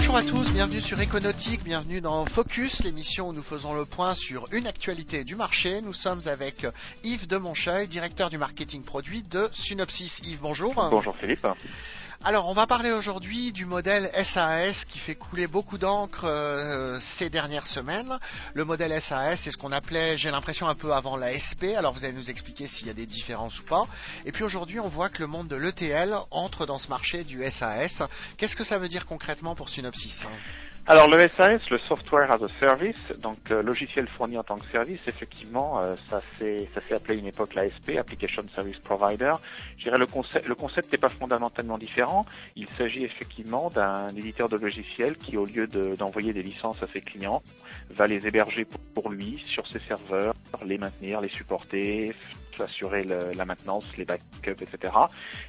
Bonjour à tous, bienvenue sur Econautique, bienvenue dans Focus, l'émission où nous faisons le point sur une actualité du marché. Nous sommes avec Yves de Moncheuil, directeur du marketing produit de Synopsis. Yves, bonjour. Bonjour Philippe. Alors, on va parler aujourd'hui du modèle SAS qui fait couler beaucoup d'encre euh, ces dernières semaines. Le modèle SAS, c'est ce qu'on appelait, j'ai l'impression, un peu avant la SP. Alors, vous allez nous expliquer s'il y a des différences ou pas. Et puis aujourd'hui, on voit que le monde de l'ETL entre dans ce marché du SAS. Qu'est-ce que ça veut dire concrètement pour Synopsis alors le SAS, le Software as a Service, donc euh, logiciel fourni en tant que service, effectivement, euh, ça s'est ça s'est appelé une époque l'ASP, Application Service Provider. Je dirais le concept le concept n'est pas fondamentalement différent. Il s'agit effectivement d'un éditeur de logiciels qui, au lieu d'envoyer des licences à ses clients, va les héberger pour lui sur ses serveurs, les maintenir, les supporter, assurer la maintenance, les backups, etc.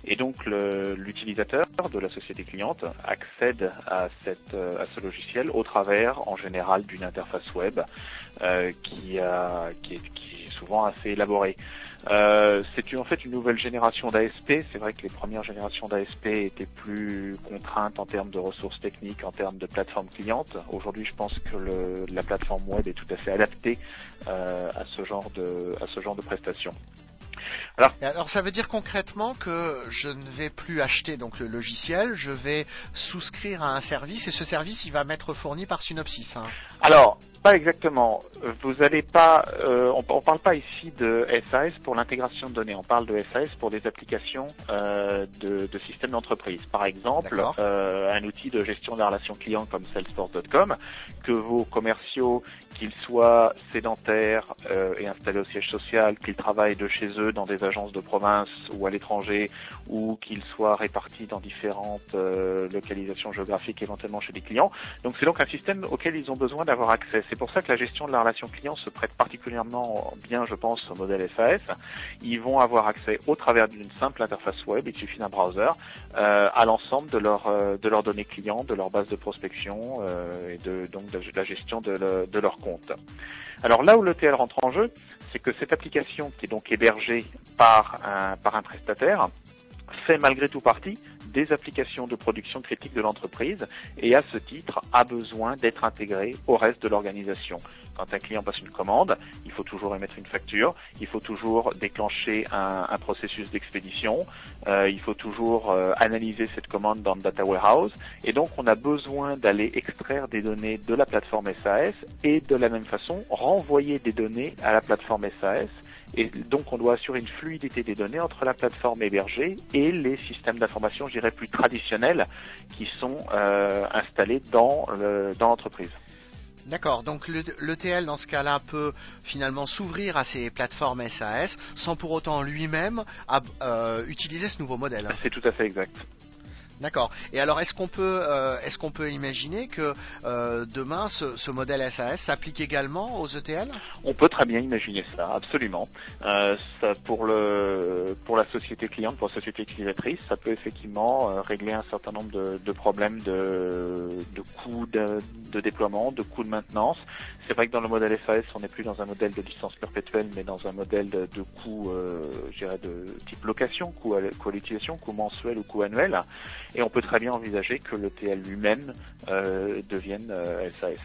Et donc l'utilisateur de la société cliente accède à, cette, à ce logiciel au travers, en général, d'une interface web euh, qui, a, est, souvent assez élaborée. Euh, c'est en fait une nouvelle génération d'ASP. C'est vrai que les premières générations d'ASP étaient plus contraintes en termes de ressources techniques, en termes de plateforme cliente. Aujourd'hui, je pense que le, la plateforme web est tout à fait adaptée euh, à ce genre de à ce genre de prestations. Alors, alors, ça veut dire concrètement que je ne vais plus acheter donc le logiciel, je vais souscrire à un service et ce service il va m'être fourni par Synopsys. Hein. Alors pas exactement. Vous n'allez pas. Euh, on, ne parle pas ici de SAS pour l'intégration de données. On parle de SAS pour des applications euh, de, de systèmes d'entreprise. Par exemple, euh, un outil de gestion de la relation client comme Salesforce.com que vos commerciaux, qu'ils soient sédentaires euh, et installés au siège social, qu'ils travaillent de chez eux dans des agences de province ou à l'étranger, ou qu'ils soient répartis dans différentes euh, localisations géographiques, éventuellement chez des clients. Donc c'est donc un système auquel ils ont besoin d'avoir accès. C'est pour ça que la gestion de la relation client se prête particulièrement bien, je pense, au modèle SAS. Ils vont avoir accès au travers d'une simple interface web, il suffit d'un browser, euh, à l'ensemble de, euh, de leurs données clients, de leur base de prospection euh, et de, donc de la gestion de, le, de leur compte. Alors là où l'ETL rentre en jeu, c'est que cette application qui est donc hébergée par par un prestataire fait malgré tout partie des applications de production critique de l'entreprise et à ce titre a besoin d'être intégré au reste de l'organisation. Quand un client passe une commande, il faut toujours émettre une facture, il faut toujours déclencher un, processus d'expédition, euh, il faut toujours euh, analyser cette commande dans le data warehouse et donc on a besoin d'aller extraire des données de la plateforme SAS et de la même façon renvoyer des données à la plateforme SAS et donc, on doit assurer une fluidité des données entre la plateforme hébergée et les systèmes d'information, je dirais, plus traditionnels qui sont euh, installés dans l'entreprise. D'accord, donc l'ETL dans ce cas-là peut finalement s'ouvrir à ces plateformes SAS sans pour autant lui-même euh, utiliser ce nouveau modèle. C'est tout à fait exact. D'accord. Et alors, est-ce qu'on peut, euh, est-ce qu'on peut imaginer que euh, demain, ce, ce, modèle SAS s'applique également aux ETL On peut très bien imaginer ça, absolument. Euh, ça, pour le, pour la société cliente, pour la société utilisatrice, ça peut effectivement euh, régler un certain nombre de, de problèmes de, de coûts de, de, déploiement, de coûts de maintenance. C'est vrai que dans le modèle SAS, on n'est plus dans un modèle de licence perpétuelle, mais dans un modèle de, coût, euh, je dirais, de type location, coût à, à l'utilisation, coût mensuel ou coût annuel. Et on peut très bien envisager que l'ETL lui-même euh, devienne SAS.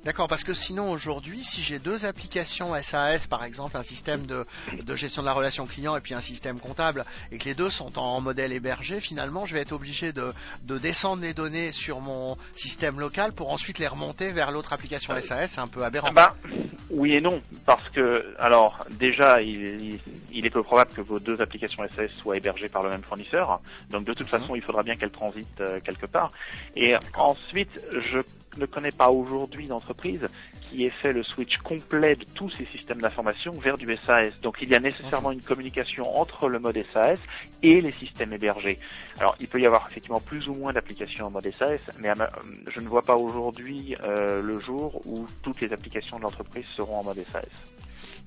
Euh, D'accord, parce que sinon aujourd'hui, si j'ai deux applications SAS, par exemple un système de, gestion de la relation client et puis un système comptable, et que les deux sont en modèle hébergé, finalement, je vais être obligé de, descendre les données sur mon système local pour ensuite les remonter vers l'autre application SAS. C'est un peu aberrant. Bah, oui et non, parce que alors déjà, il, est peu probable que vos deux applications SAS soient hébergées par le même fournisseur. Donc de toute mhm. façon, il faudra bien qu'elles transitent euh, quelque part. Et ensuite, je ne connais pas aujourd'hui d'entreprise qui ait fait le switch complet de tous ces systèmes d'information vers du SAS. Donc il y a nécessairement une communication entre le mode SAS et les systèmes hébergés. Alors il peut y avoir effectivement plus ou moins d'applications en mode SAS, mais je ne vois pas aujourd'hui euh, le jour où toutes les applications de l'entreprise seront en mode SAS.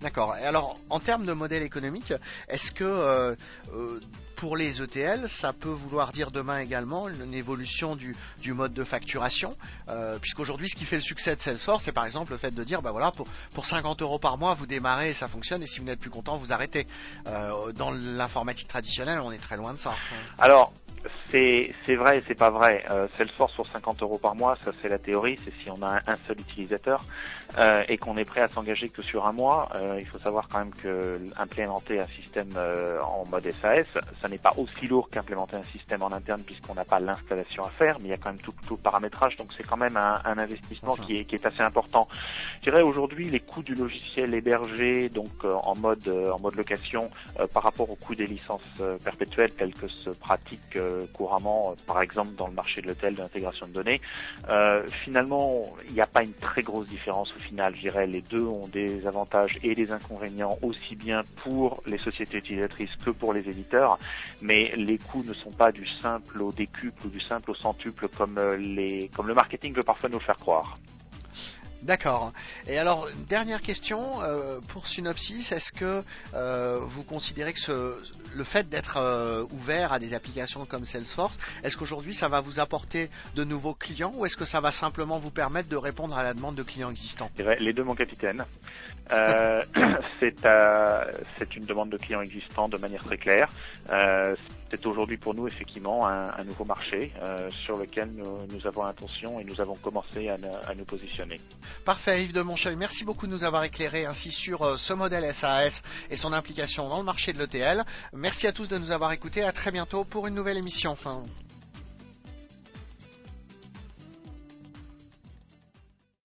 D'accord. Alors, en termes de modèle économique, est-ce que euh, euh, pour les ETL, ça peut vouloir dire demain également une évolution du, mode de facturation, euh, puisqu'aujourd'hui, ce qui fait le succès de Salesforce, c'est par exemple le fait de dire, bah voilà, pour, pour 50 euros par mois, vous démarrez et ça fonctionne, et si vous n'êtes plus content, vous arrêtez. dans l'informatique traditionnelle, on est très loin de ça. Alors, c'est vrai et c'est pas vrai. Euh, Salesforce pour 50 euros par mois, ça c'est la théorie, c'est si on a un, seul utilisateur euh, et qu'on est prêt à s'engager que sur un mois. Euh, il faut savoir quand même que implémenter un système euh, en mode SAS, ça n'est pas aussi lourd qu'implémenter un système en interne puisqu'on n'a pas l'installation à faire, mais il y a quand même tout, tout le paramétrage, donc c'est quand même un, un investissement qui est, qui est assez important. Je dirais aujourd'hui les coûts du logiciel hébergé, donc en mode en mode location, par rapport au coût des licences perpétuelles telles que se pratique couramment, par exemple dans le marché de l'hôtel d'intégration de données, finalement il n'y a pas une très grosse différence final, je dirais, les deux ont des avantages et des inconvénients aussi bien pour les sociétés utilisatrices que pour les éditeurs, mais les coûts ne sont pas du simple au décuple ou du simple au centuple comme euh, les, comme le marketing veut parfois nous faire croire. D'accord. Et alors, dernière question euh, pour Synopsis, est-ce que euh, vous considérez que ce, le fait d'être euh, ouvert à des applications comme Salesforce, est-ce qu'aujourd'hui ça va vous apporter de nouveaux clients ou est-ce que ça va simplement vous permettre de répondre à la demande de clients existants? Les deux, mon capitaine. c'est une demande de clients existants de manière très claire c'est aujourd'hui pour nous effectivement un, nouveau marché euh, sur lequel nous, avons intention et nous avons commencé à, nous positionner. Parfait, Yves de Moncheuil, merci beaucoup de nous avoir éclairé ainsi sur euh, ce modèle SAS et son implication dans le marché de l'ETL. Merci à tous de nous avoir écoutés, à très bientôt pour une nouvelle émission.